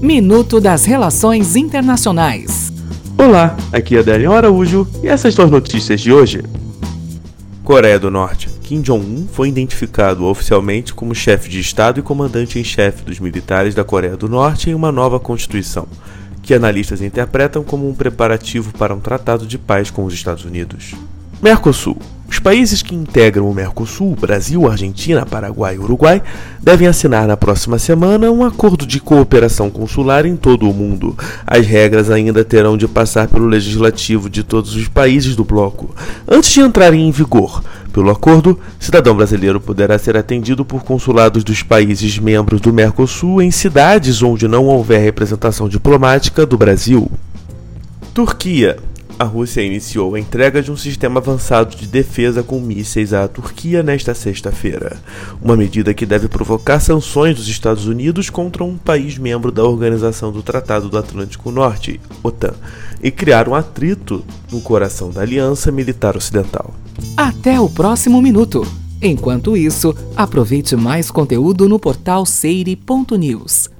Minuto das Relações Internacionais. Olá, aqui é Adélio Araújo e essas são as notícias de hoje. Coreia do Norte. Kim Jong-un foi identificado oficialmente como chefe de Estado e comandante em chefe dos militares da Coreia do Norte em uma nova constituição, que analistas interpretam como um preparativo para um tratado de paz com os Estados Unidos. Mercosul. Países que integram o Mercosul, Brasil, Argentina, Paraguai e Uruguai, devem assinar na próxima semana um acordo de cooperação consular em todo o mundo. As regras ainda terão de passar pelo legislativo de todos os países do bloco, antes de entrarem em vigor. Pelo acordo, cidadão brasileiro poderá ser atendido por consulados dos países membros do Mercosul em cidades onde não houver representação diplomática do Brasil. Turquia a Rússia iniciou a entrega de um sistema avançado de defesa com mísseis à Turquia nesta sexta-feira, uma medida que deve provocar sanções dos Estados Unidos contra um país membro da Organização do Tratado do Atlântico Norte, OTAN, e criar um atrito no coração da Aliança Militar Ocidental. Até o próximo minuto. Enquanto isso, aproveite mais conteúdo no portal seire.news.